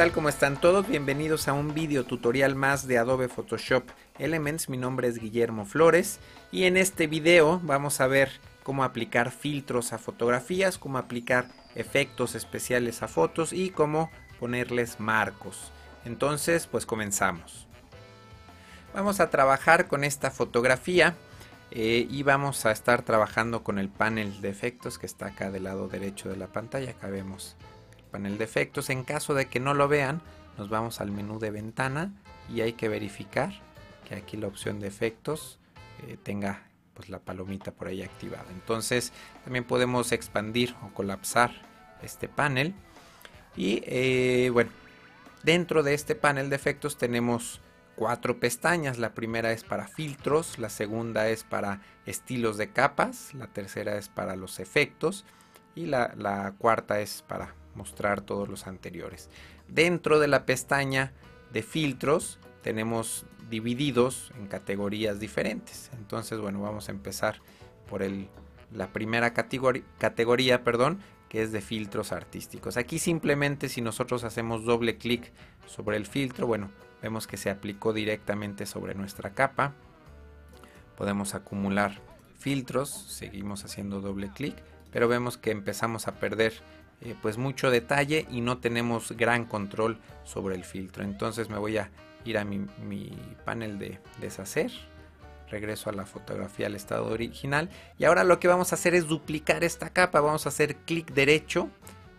tal? ¿Cómo están todos? Bienvenidos a un video tutorial más de Adobe Photoshop Elements. Mi nombre es Guillermo Flores y en este video vamos a ver cómo aplicar filtros a fotografías, cómo aplicar efectos especiales a fotos y cómo ponerles marcos. Entonces, pues comenzamos. Vamos a trabajar con esta fotografía eh, y vamos a estar trabajando con el panel de efectos que está acá del lado derecho de la pantalla. Acá vemos panel de efectos. En caso de que no lo vean, nos vamos al menú de ventana y hay que verificar que aquí la opción de efectos eh, tenga pues la palomita por ahí activada. Entonces también podemos expandir o colapsar este panel. Y eh, bueno, dentro de este panel de efectos tenemos cuatro pestañas. La primera es para filtros, la segunda es para estilos de capas, la tercera es para los efectos y la cuarta es para mostrar todos los anteriores. Dentro de la pestaña de filtros tenemos divididos en categorías diferentes. Entonces, bueno, vamos a empezar por el, la primera categoría, perdón, que es de filtros artísticos. Aquí simplemente si nosotros hacemos doble clic sobre el filtro, bueno, vemos que se aplicó directamente sobre nuestra capa. Podemos acumular filtros, seguimos haciendo doble clic, pero vemos que empezamos a perder eh, pues mucho detalle y no tenemos gran control sobre el filtro. Entonces me voy a ir a mi, panel de deshacer. Regreso a la fotografía al estado original. Y ahora lo que vamos a hacer es duplicar esta capa. Vamos a hacer clic derecho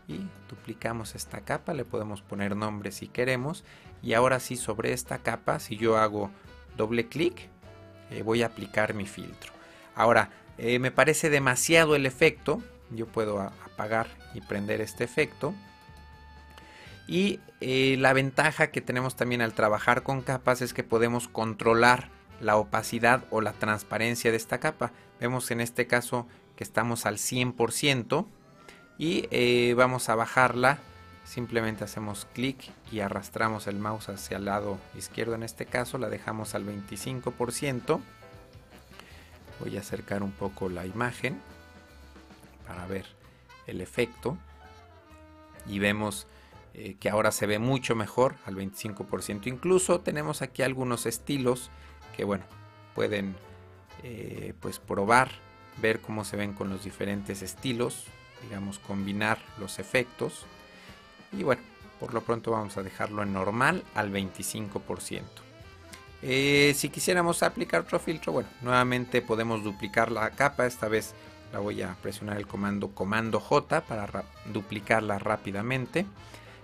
y duplicamos esta capa. Le podemos poner nombre si queremos. Y ahora sí sobre esta capa, si yo hago doble clic, eh, voy a aplicar mi filtro. Ahora, eh, me parece demasiado el efecto. Yo puedo apagar y prender este efecto. Y eh, la ventaja que tenemos también al trabajar con capas es que podemos controlar la opacidad o la transparencia de esta capa. Vemos en este caso que estamos al 100% y eh, vamos a bajarla. Simplemente hacemos clic y arrastramos el mouse hacia el lado izquierdo en este caso. La dejamos al 25%. Voy a acercar un poco la imagen para ver el efecto y vemos eh, que ahora se ve mucho mejor al 25%. Incluso tenemos aquí algunos estilos que bueno, pueden eh, pues probar, ver cómo se ven con los diferentes estilos, digamos combinar los efectos y bueno, por lo pronto vamos a dejarlo en normal al 25%. Eh, si quisiéramos aplicar otro filtro, bueno, nuevamente podemos duplicar la capa, esta vez la voy a presionar el comando comando J para duplicarla rápidamente.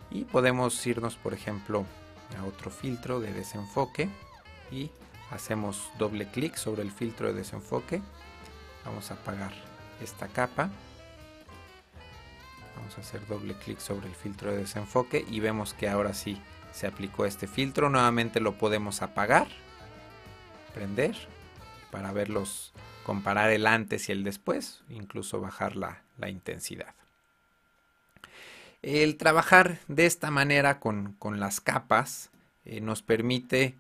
Y podemos irnos por ejemplo a otro filtro de desenfoque. Y hacemos doble clic sobre el filtro de desenfoque. Vamos a apagar esta capa. Vamos a hacer doble clic sobre el filtro de desenfoque y vemos que ahora sí se aplicó este filtro. Nuevamente lo podemos apagar prender para verlos comparar el antes y el después, incluso bajar la, intensidad. El trabajar de esta manera con, las capas eh, nos permite,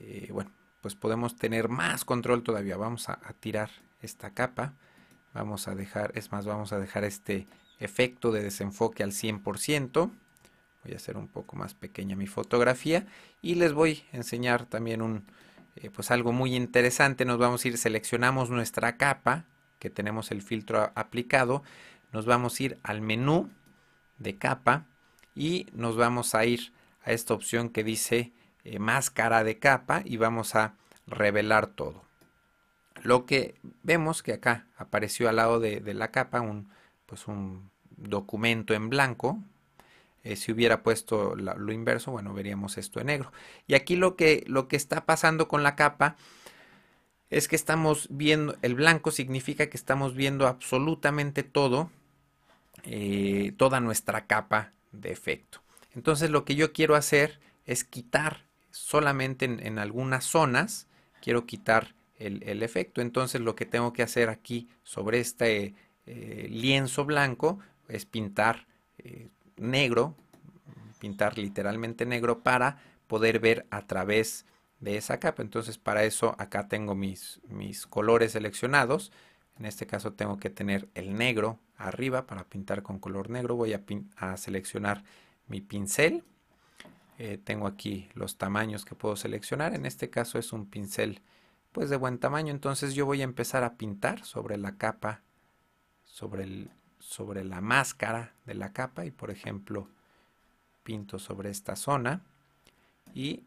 eh, bueno, pues podemos tener más control todavía. Vamos a, tirar esta capa, vamos a dejar, es más, vamos a dejar este efecto de desenfoque al 100%. Voy a hacer un poco más pequeña mi fotografía y les voy a enseñar también un, eh, pues algo muy interesante. Nos vamos a ir, seleccionamos nuestra capa, que tenemos el filtro aplicado. Nos vamos a ir al menú de capa y nos vamos a ir a esta opción que dice eh, máscara de capa y vamos a revelar todo. Lo que vemos que acá apareció al lado de, de la capa un, pues un documento en blanco, eh, si hubiera puesto lo inverso, bueno, veríamos esto en negro. Y aquí lo que, lo que está pasando con la capa es que estamos viendo, el blanco significa que estamos viendo absolutamente todo, eh, toda nuestra capa de efecto. Entonces lo que yo quiero hacer es quitar solamente en, algunas zonas, quiero quitar el, efecto. Entonces lo que tengo que hacer aquí sobre este eh, lienzo blanco es pintar negro, pintar literalmente negro para poder ver a través de esa capa. Entonces para eso acá tengo mis, mis colores seleccionados. En este caso tengo que tener el negro arriba para pintar con color negro. Voy a, seleccionar mi pincel. Eh, tengo aquí los tamaños que puedo seleccionar. En este caso es un pincel pues de buen tamaño. Entonces yo voy a empezar a pintar sobre la capa, sobre, el, sobre la máscara de la capa. Y por ejemplo, pinto sobre esta zona. Y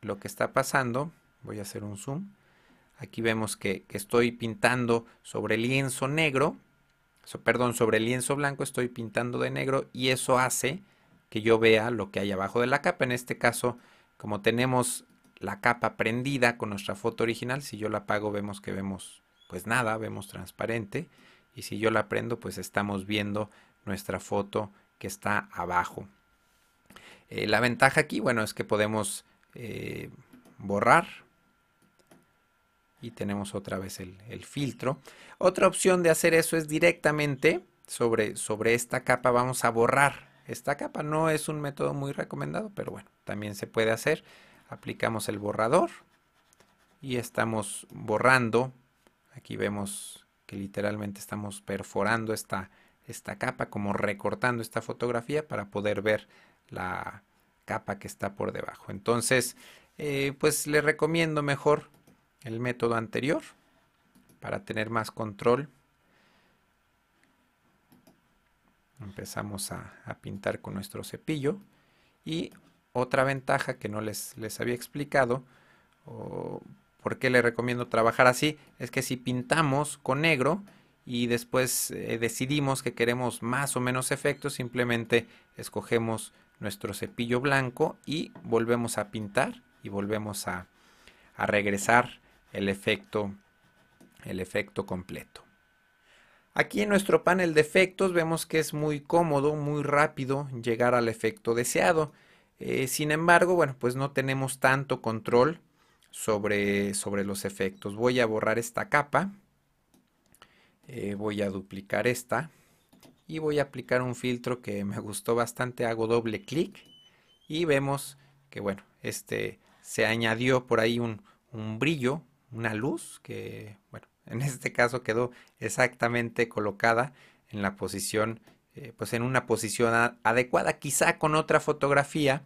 lo que está pasando, voy a hacer un zoom. Aquí vemos que, estoy pintando sobre lienzo negro. perdón, sobre lienzo blanco estoy pintando de negro y eso hace que yo vea lo que hay abajo de la capa. En este caso, como tenemos la capa prendida con nuestra foto original, si yo la apago vemos que vemos pues nada, vemos transparente. Y si yo la prendo, pues estamos viendo nuestra foto que está abajo. Eh, la ventaja aquí, bueno, es que podemos eh, borrar y tenemos otra vez el, el, filtro. Otra opción de hacer eso es directamente sobre, sobre esta capa vamos a borrar esta capa. No es un método muy recomendado, pero bueno, también se puede hacer. Aplicamos el borrador y estamos borrando. Aquí vemos que literalmente estamos perforando esta, esta capa, como recortando esta fotografía para poder ver la capa que está por debajo. Entonces, eh, pues le recomiendo mejor el método anterior para tener más control empezamos a, pintar con nuestro cepillo y otra ventaja que no les, les había explicado por qué le recomiendo trabajar así es que si pintamos con negro y después eh, decidimos que queremos más o menos efectos simplemente escogemos nuestro cepillo blanco y volvemos a pintar y volvemos a, a regresar el efecto el efecto completo Aquí en nuestro panel de efectos vemos que es muy cómodo, muy rápido llegar al efecto deseado. Eh, sin embargo, bueno, pues no tenemos tanto control sobre, sobre los efectos. Voy a borrar esta capa. Eh, voy a duplicar esta. Y voy a aplicar un filtro que me gustó bastante. Hago doble clic. Y vemos que, bueno, este se añadió por ahí un, un brillo, una luz que, bueno, en este caso quedó exactamente colocada en la posición, eh, pues en una posición adecuada. Quizá con otra fotografía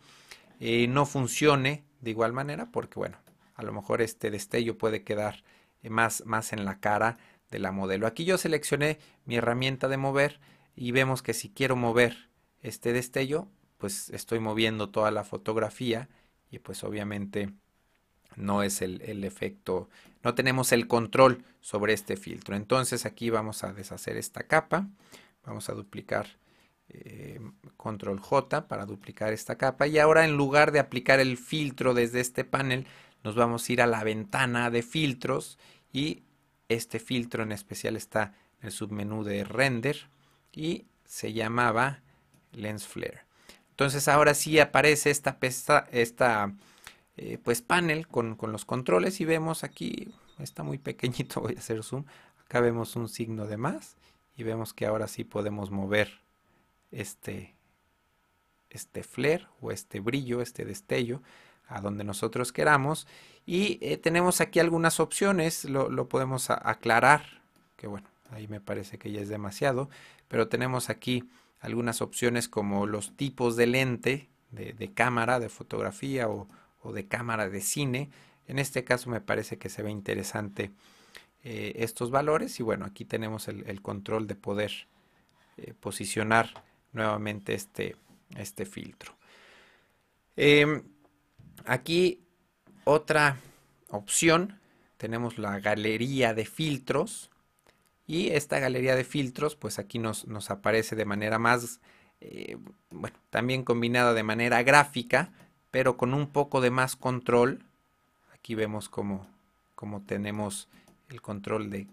eh, no funcione de igual manera, porque bueno, a lo mejor este destello puede quedar eh, más, más en la cara de la modelo. Aquí yo seleccioné mi herramienta de mover y vemos que si quiero mover este destello, pues estoy moviendo toda la fotografía y pues obviamente no es el, efecto, no tenemos el control sobre este filtro. Entonces aquí vamos a deshacer esta capa, vamos a duplicar eh, control J para duplicar esta capa y ahora en lugar de aplicar el filtro desde este panel, nos vamos a ir a la ventana de filtros y este filtro en especial está en el submenú de render y se llamaba lens flare. Entonces ahora sí aparece esta, esta eh, pues panel con, los controles y vemos aquí, está muy pequeñito, voy a hacer zoom, acá vemos un signo de más y vemos que ahora sí podemos mover este, este flare o este brillo, este destello a donde nosotros queramos y eh, tenemos aquí algunas opciones, lo, podemos aclarar, que bueno, ahí me parece que ya es demasiado, pero tenemos aquí algunas opciones como los tipos de lente de, de cámara, de fotografía o, o de cámara de cine. En este caso me parece que se ve interesante eh, estos valores y bueno, aquí tenemos el, control de poder eh, posicionar nuevamente este, este filtro. Em, aquí otra opción, tenemos la galería de filtros y esta galería de filtros pues aquí nos, nos aparece de manera más, eh, bueno, también combinada de manera gráfica, pero con un poco de más control. Aquí vemos como, tenemos el control de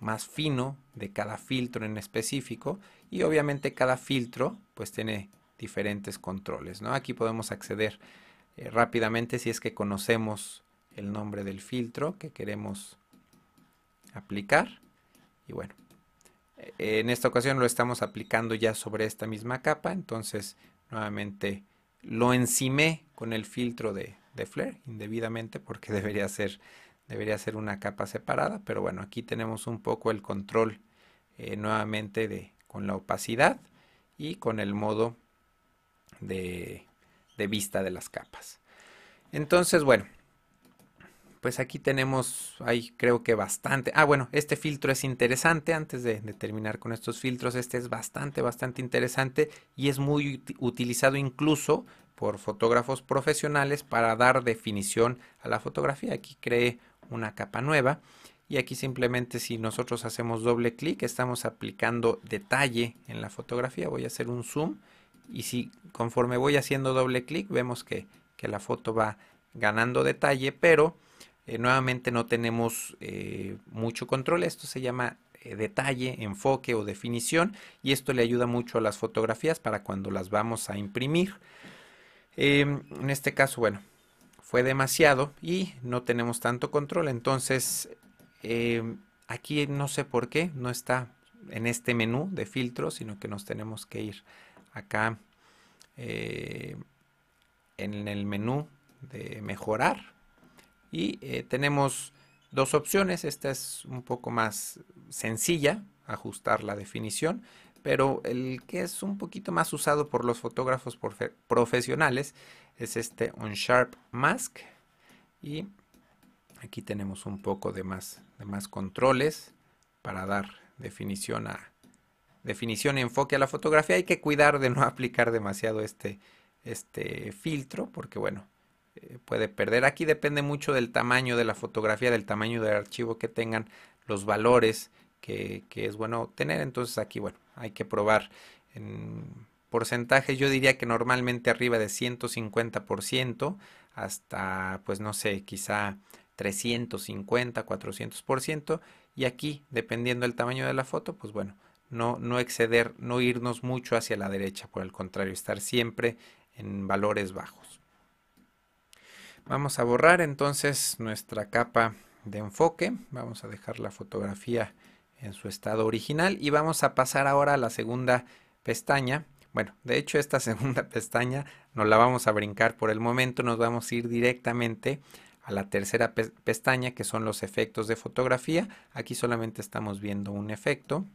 más fino de cada filtro en específico y obviamente cada filtro pues tiene diferentes controles. ¿no? Aquí podemos acceder eh, rápidamente si es que conocemos el nombre del filtro que queremos aplicar y bueno eh, en esta ocasión lo estamos aplicando ya sobre esta misma capa entonces nuevamente lo encimé con el filtro de, de flare indebidamente porque debería ser, debería ser una capa separada. Pero bueno, aquí tenemos un poco el control eh, nuevamente de, con la opacidad y con el modo de, de vista de las capas. Entonces, bueno, pues aquí tenemos, ahí creo que bastante. Ah, bueno, este filtro es interesante. Antes de, terminar con estos filtros, este es bastante, bastante interesante y es muy utilizado incluso por fotógrafos profesionales para dar definición a la fotografía. Aquí cree una capa nueva y aquí simplemente si nosotros hacemos doble clic estamos aplicando detalle en la fotografía. Voy a hacer un zoom y si conforme voy haciendo doble clic vemos que, que la foto va ganando detalle, pero eh, nuevamente no tenemos eh, mucho control. Esto se llama eh, detalle, enfoque o definición y esto le ayuda mucho a las fotografías para cuando las vamos a imprimir. Em, en este caso, bueno, fue demasiado y no tenemos tanto control. Entonces, em, aquí no sé por qué no está en este menú de filtros, sino que nos tenemos que ir acá en el menú de mejorar y eh, tenemos dos opciones. Esta es un poco más sencilla, ajustar la definición, pero el que es un poquito más usado por los fotógrafos profesionales es este On Sharp Mask. Y aquí tenemos un poco de más, de más controles para dar definición a definición enfoque a la fotografía. Hay que cuidar de no aplicar demasiado este, este filtro, porque bueno, eh, puede perder. Aquí depende mucho del tamaño de la fotografía, del tamaño del archivo que tengan, los valores que, es bueno tener. Entonces aquí, bueno, hay que probar en porcentajes. Yo diría que normalmente arriba de 150% hasta, pues no sé, quizá 350, 400%. Y aquí, dependiendo del tamaño de la foto, pues bueno, no, no exceder, no irnos mucho hacia la derecha, por el contrario, estar siempre en valores bajos. Vamos a borrar entonces nuestra capa de enfoque. Vamos a dejar la fotografía en su estado original y vamos a pasar ahora a la segunda pestaña. Bueno, de hecho esta segunda pestaña no la vamos a brincar por el momento, nos vamos a ir directamente a la tercera pestaña que son los efectos de fotografía. Aquí solamente estamos viendo un efecto.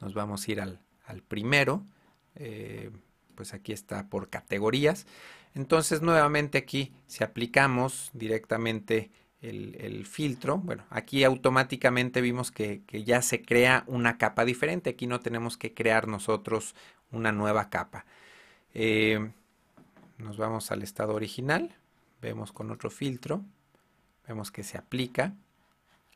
Nos vamos a ir al, primero. Eh, pues aquí está por categorías. Entonces nuevamente aquí si aplicamos directamente el, filtro, bueno, aquí automáticamente vimos que, ya se crea una capa diferente. Aquí no tenemos que crear nosotros una nueva capa. Eh, nos vamos al estado original, vemos con otro filtro, vemos que se aplica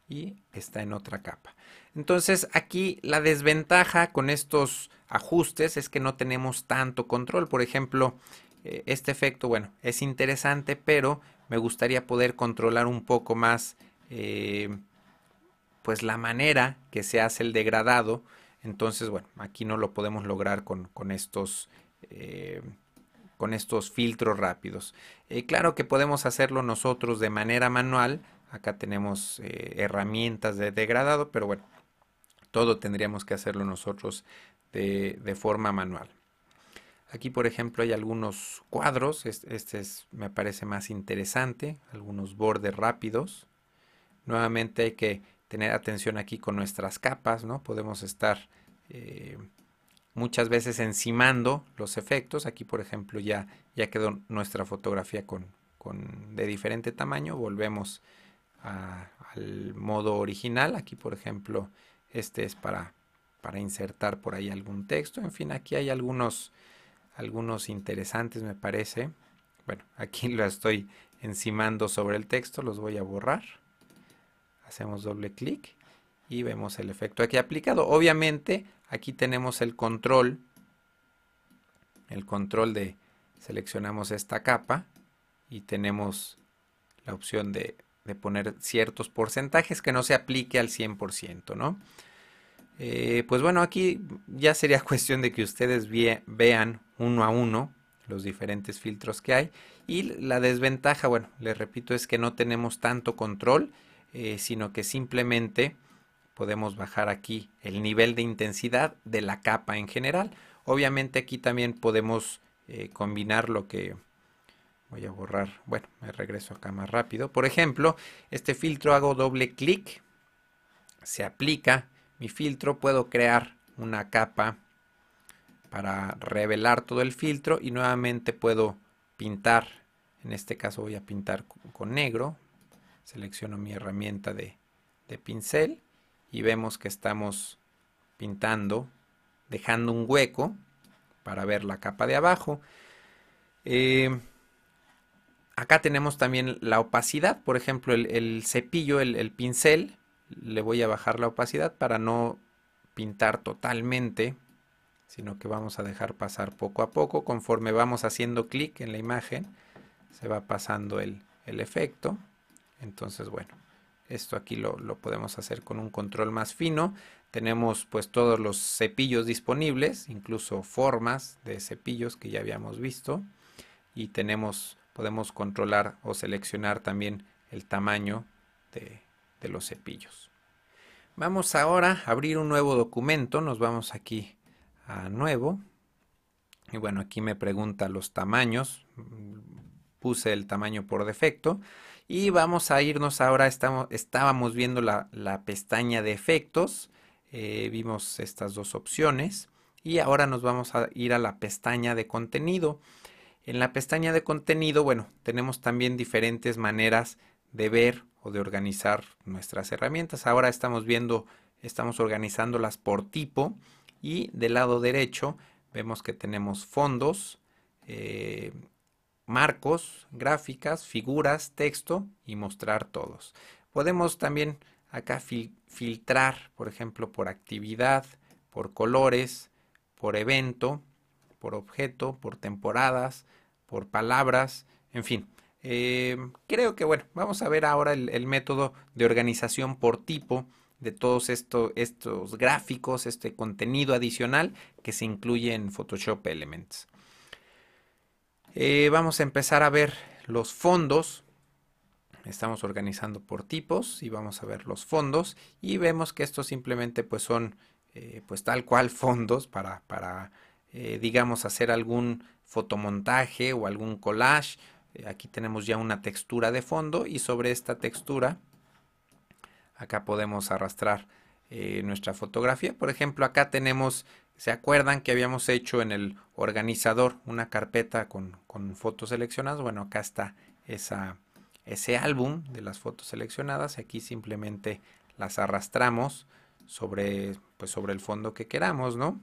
y está en otra capa. Entonces aquí la desventaja con estos ajustes es que no tenemos tanto control. Por ejemplo, eh, este efecto, bueno, es interesante, pero me gustaría poder controlar un poco más eh, pues la manera que se hace el degradado. Entonces, bueno, aquí no lo podemos lograr con, estos eh, con estos filtros rápidos. claro que podemos hacerlo nosotros de manera manual. Acá tenemos herramientas de degradado, pero bueno, todo tendríamos que hacerlo nosotros de forma manual. Aquí, por ejemplo, hay algunos cuadros. Este es, me parece más interesante. Algunos bordes rápidos. Nuevamente hay que tener atención aquí con nuestras capas, ¿no? Podemos estar eh, muchas veces encimando los efectos. Aquí, por ejemplo, ya, ya quedó nuestra fotografía con, de diferente tamaño. Volvemos al modo original. Aquí, por ejemplo, este es para, para insertar por ahí algún texto. En fin, aquí hay algunos algunos interesantes me parece. Bueno, aquí lo estoy encimando sobre el texto, los voy a borrar. Hacemos doble clic y vemos el efecto aquí aplicado. Obviamente aquí tenemos el control, el control de seleccionamos esta capa y tenemos la opción de, de poner ciertos porcentajes que no se aplique al 100%, ¿no? Eh, pues bueno, aquí ya sería cuestión de que ustedes vean uno a uno los diferentes filtros que hay. Y la desventaja, bueno, les repito, es que no tenemos tanto control, eh, sino que simplemente podemos bajar aquí el nivel de intensidad de la capa en general. Obviamente aquí también podemos eh, combinar lo que... Voy a borrar, bueno, me regreso acá más rápido. Por ejemplo, este filtro hago doble clic, se aplica. Mi filtro, puedo crear una capa para revelar todo el filtro y nuevamente puedo pintar, en este caso voy a pintar con negro, selecciono mi herramienta de, pincel y vemos que estamos pintando, dejando un hueco para ver la capa de abajo. Eh, acá tenemos también la opacidad, por ejemplo, el, cepillo, el, pincel, le voy a bajar la opacidad para no pintar totalmente, sino que vamos a dejar pasar poco a poco, conforme vamos haciendo clic en la imagen, se va pasando el, efecto. Entonces, bueno, esto aquí lo, lo, podemos hacer con un control más fino. Tenemos pues todos los cepillos disponibles, incluso formas de cepillos que ya habíamos visto. Y tenemos podemos controlar o seleccionar también el tamaño de, los cepillos. Vamos ahora a abrir un nuevo documento, nos vamos aquí a nuevo y bueno aquí me pregunta los tamaños, puse el tamaño por defecto y vamos a irnos ahora, estamos, estábamos viendo la, pestaña de efectos, eh, vimos estas dos opciones y ahora nos vamos a ir a la pestaña de contenido. En la pestaña de contenido, bueno, tenemos también diferentes maneras de ver o de organizar nuestras herramientas. Ahora estamos viendo, estamos organizándolas por tipo y del lado derecho vemos que tenemos fondos, eh, marcos, gráficas, figuras, texto y mostrar todos. Podemos también acá filtrar, por ejemplo, por actividad, por colores, por evento por objeto, por temporadas, por palabras, en fin. Eh, creo que bueno, vamos a ver ahora el, método de organización por tipo de todos estos gráficos, este contenido adicional que se incluye en Photoshop Elements. Eh, vamos a empezar a ver los fondos. Estamos organizando por tipos y vamos a ver los fondos y vemos que estos simplemente pues son eh, pues tal cual fondos para, para eh, digamos, hacer algún fotomontaje o algún collage. Eh, aquí tenemos ya una textura de fondo y sobre esta textura acá podemos arrastrar eh, nuestra fotografía. Por ejemplo, acá tenemos, ¿se acuerdan que habíamos hecho en el organizador una carpeta con, fotos seleccionadas? Bueno, acá está esa, ese álbum de las fotos seleccionadas. Aquí simplemente las arrastramos sobre, pues sobre el fondo que queramos, ¿no?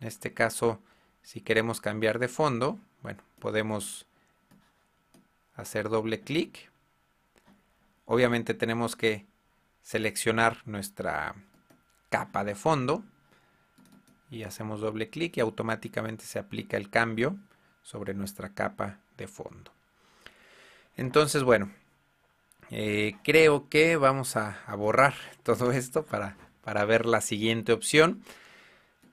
En este caso, si queremos cambiar de fondo, bueno, podemos hacer doble clic. Obviamente tenemos que seleccionar nuestra capa de fondo y hacemos doble clic y automáticamente se aplica el cambio sobre nuestra capa de fondo. Entonces, bueno, eh, creo que vamos a, borrar todo esto para, para ver la siguiente opción.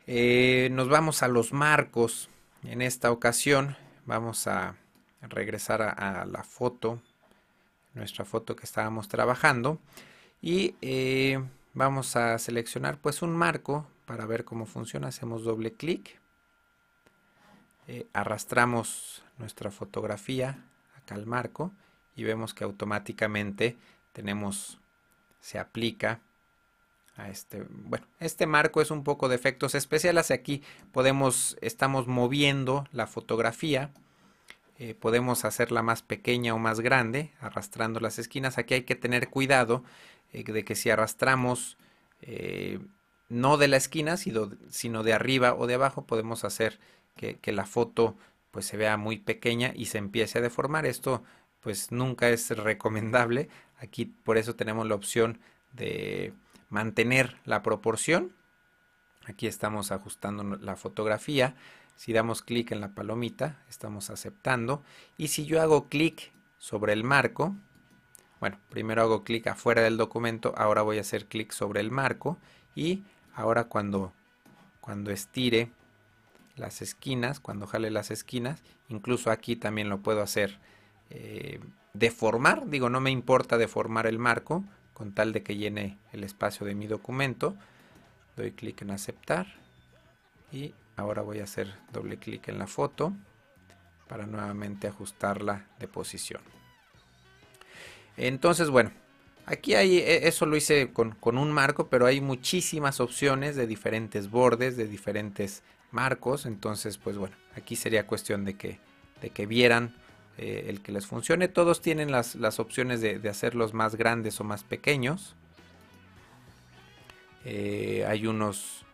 Eh, nos vamos a los marcos. En esta ocasión vamos a regresar a, la foto, nuestra foto que estábamos trabajando. Y eh, vamos a seleccionar pues un marco para ver cómo funciona. Hacemos doble clic. Eh, arrastramos nuestra fotografía acá al marco y vemos que automáticamente tenemos, se aplica este, bueno, este marco es un poco de efectos especiales. Aquí podemos, estamos moviendo la fotografía. Eh, podemos hacerla más pequeña o más grande, arrastrando las esquinas. Aquí hay que tener cuidado eh, de que si arrastramos eh, no de la esquina, sino, de arriba o de abajo, podemos hacer que, que la foto pues se vea muy pequeña y se empiece a deformar. Esto pues nunca es recomendable. Aquí por eso tenemos la opción de mantener la proporción. Aquí estamos ajustando la fotografía. Si damos clic en la palomita, estamos aceptando. Y si yo hago clic sobre el marco, bueno, primero hago clic afuera del documento, ahora voy a hacer clic sobre el marco y ahora cuando, cuando estire las esquinas, cuando jale las esquinas, incluso aquí también lo puedo hacer eh, deformar, digo, no me importa deformar el marco, con tal de que llene el espacio de mi documento. Doy clic en aceptar y ahora voy a hacer doble clic en la foto para nuevamente ajustarla de posición. Entonces, bueno, aquí hay, e, eso lo hice con, un marco, pero hay muchísimas opciones de diferentes bordes, de diferentes marcos. Entonces, pues bueno, aquí sería cuestión de que, de que vieran eh, el que les funcione. Todos tienen las, opciones de, hacerlos más grandes o más pequeños. Eh, hay unos,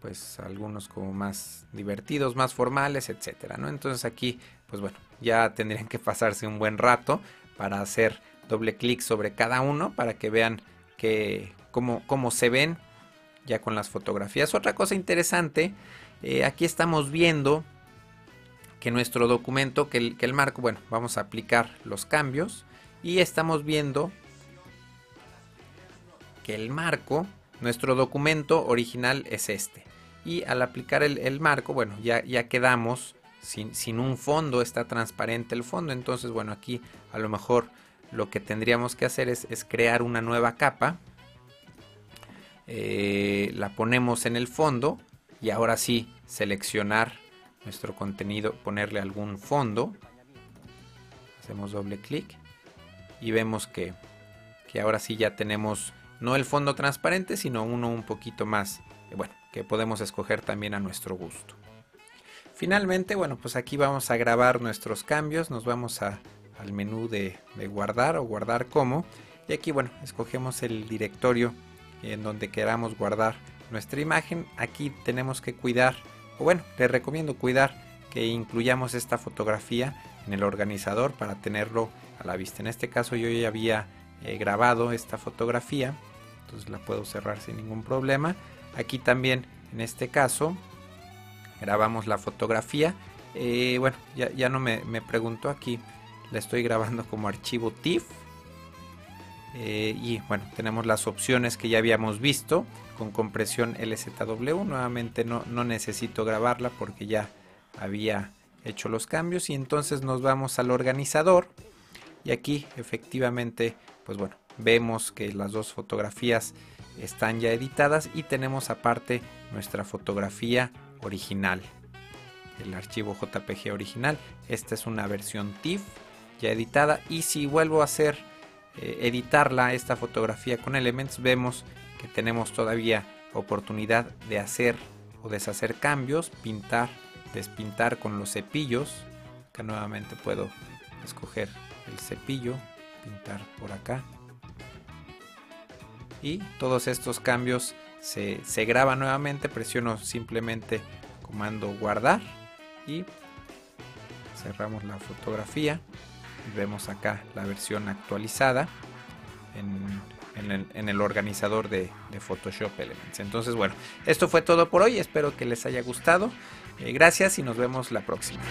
pues algunos como más divertidos, más formales, etcétera, ¿no? Entonces aquí, pues bueno, ya tendrían que pasarse un buen rato para hacer doble clic sobre cada uno para que vean que, cómo, cómo se ven ya con las fotografías. Otra cosa interesante, eh, aquí estamos viendo que nuestro documento, que el, que el marco, bueno, vamos a aplicar los cambios y estamos viendo que el marco, nuestro documento original es este. Y al aplicar el, marco, bueno, ya, ya quedamos sin, sin, un fondo, está transparente el fondo. Entonces, bueno, aquí a lo mejor lo que tendríamos que hacer es, es crear una nueva capa. Eh, la ponemos en el fondo y ahora sí seleccionar nuestro contenido, ponerle algún fondo. Hacemos doble clic y vemos que, que, ahora sí ya tenemos no el fondo transparente, sino uno un poquito más, eh, bueno, que podemos escoger también a nuestro gusto. Finalmente, bueno, pues aquí vamos a grabar nuestros cambios, nos vamos a, al menú de, guardar o guardar como, y aquí, bueno, escogemos el directorio en donde queramos guardar nuestra imagen. Aquí tenemos que cuidar bueno, les recomiendo cuidar que incluyamos esta fotografía en el organizador para tenerlo a la vista. En este caso yo ya había eh, grabado esta fotografía, entonces la puedo cerrar sin ningún problema. Aquí también, en este caso, grabamos la fotografía. Eh, bueno, ya, no me, me preguntó aquí, la estoy grabando como archivo TIFF. Eh, y bueno, tenemos las opciones que ya habíamos visto con compresión LZW. Nuevamente no, necesito grabarla porque ya había hecho los cambios. Y entonces nos vamos al organizador. Y aquí efectivamente, pues bueno, vemos que las dos fotografías están ya editadas y tenemos aparte nuestra fotografía original. El archivo JPG original. Esta es una versión TIFF ya editada. Y si vuelvo a hacer eh, editarla, esta fotografía con Elements, vemos que tenemos todavía oportunidad de hacer o deshacer cambios, pintar, despintar con los cepillos. Acá nuevamente puedo escoger el cepillo, pintar por acá. Y todos estos cambios se, se graban nuevamente. Presiono simplemente comando guardar y cerramos la fotografía. Vemos acá la versión actualizada en en el, organizador de, Photoshop Elements. Entonces, bueno, esto fue todo por hoy. Espero que les haya gustado. Eh, gracias y nos vemos la próxima.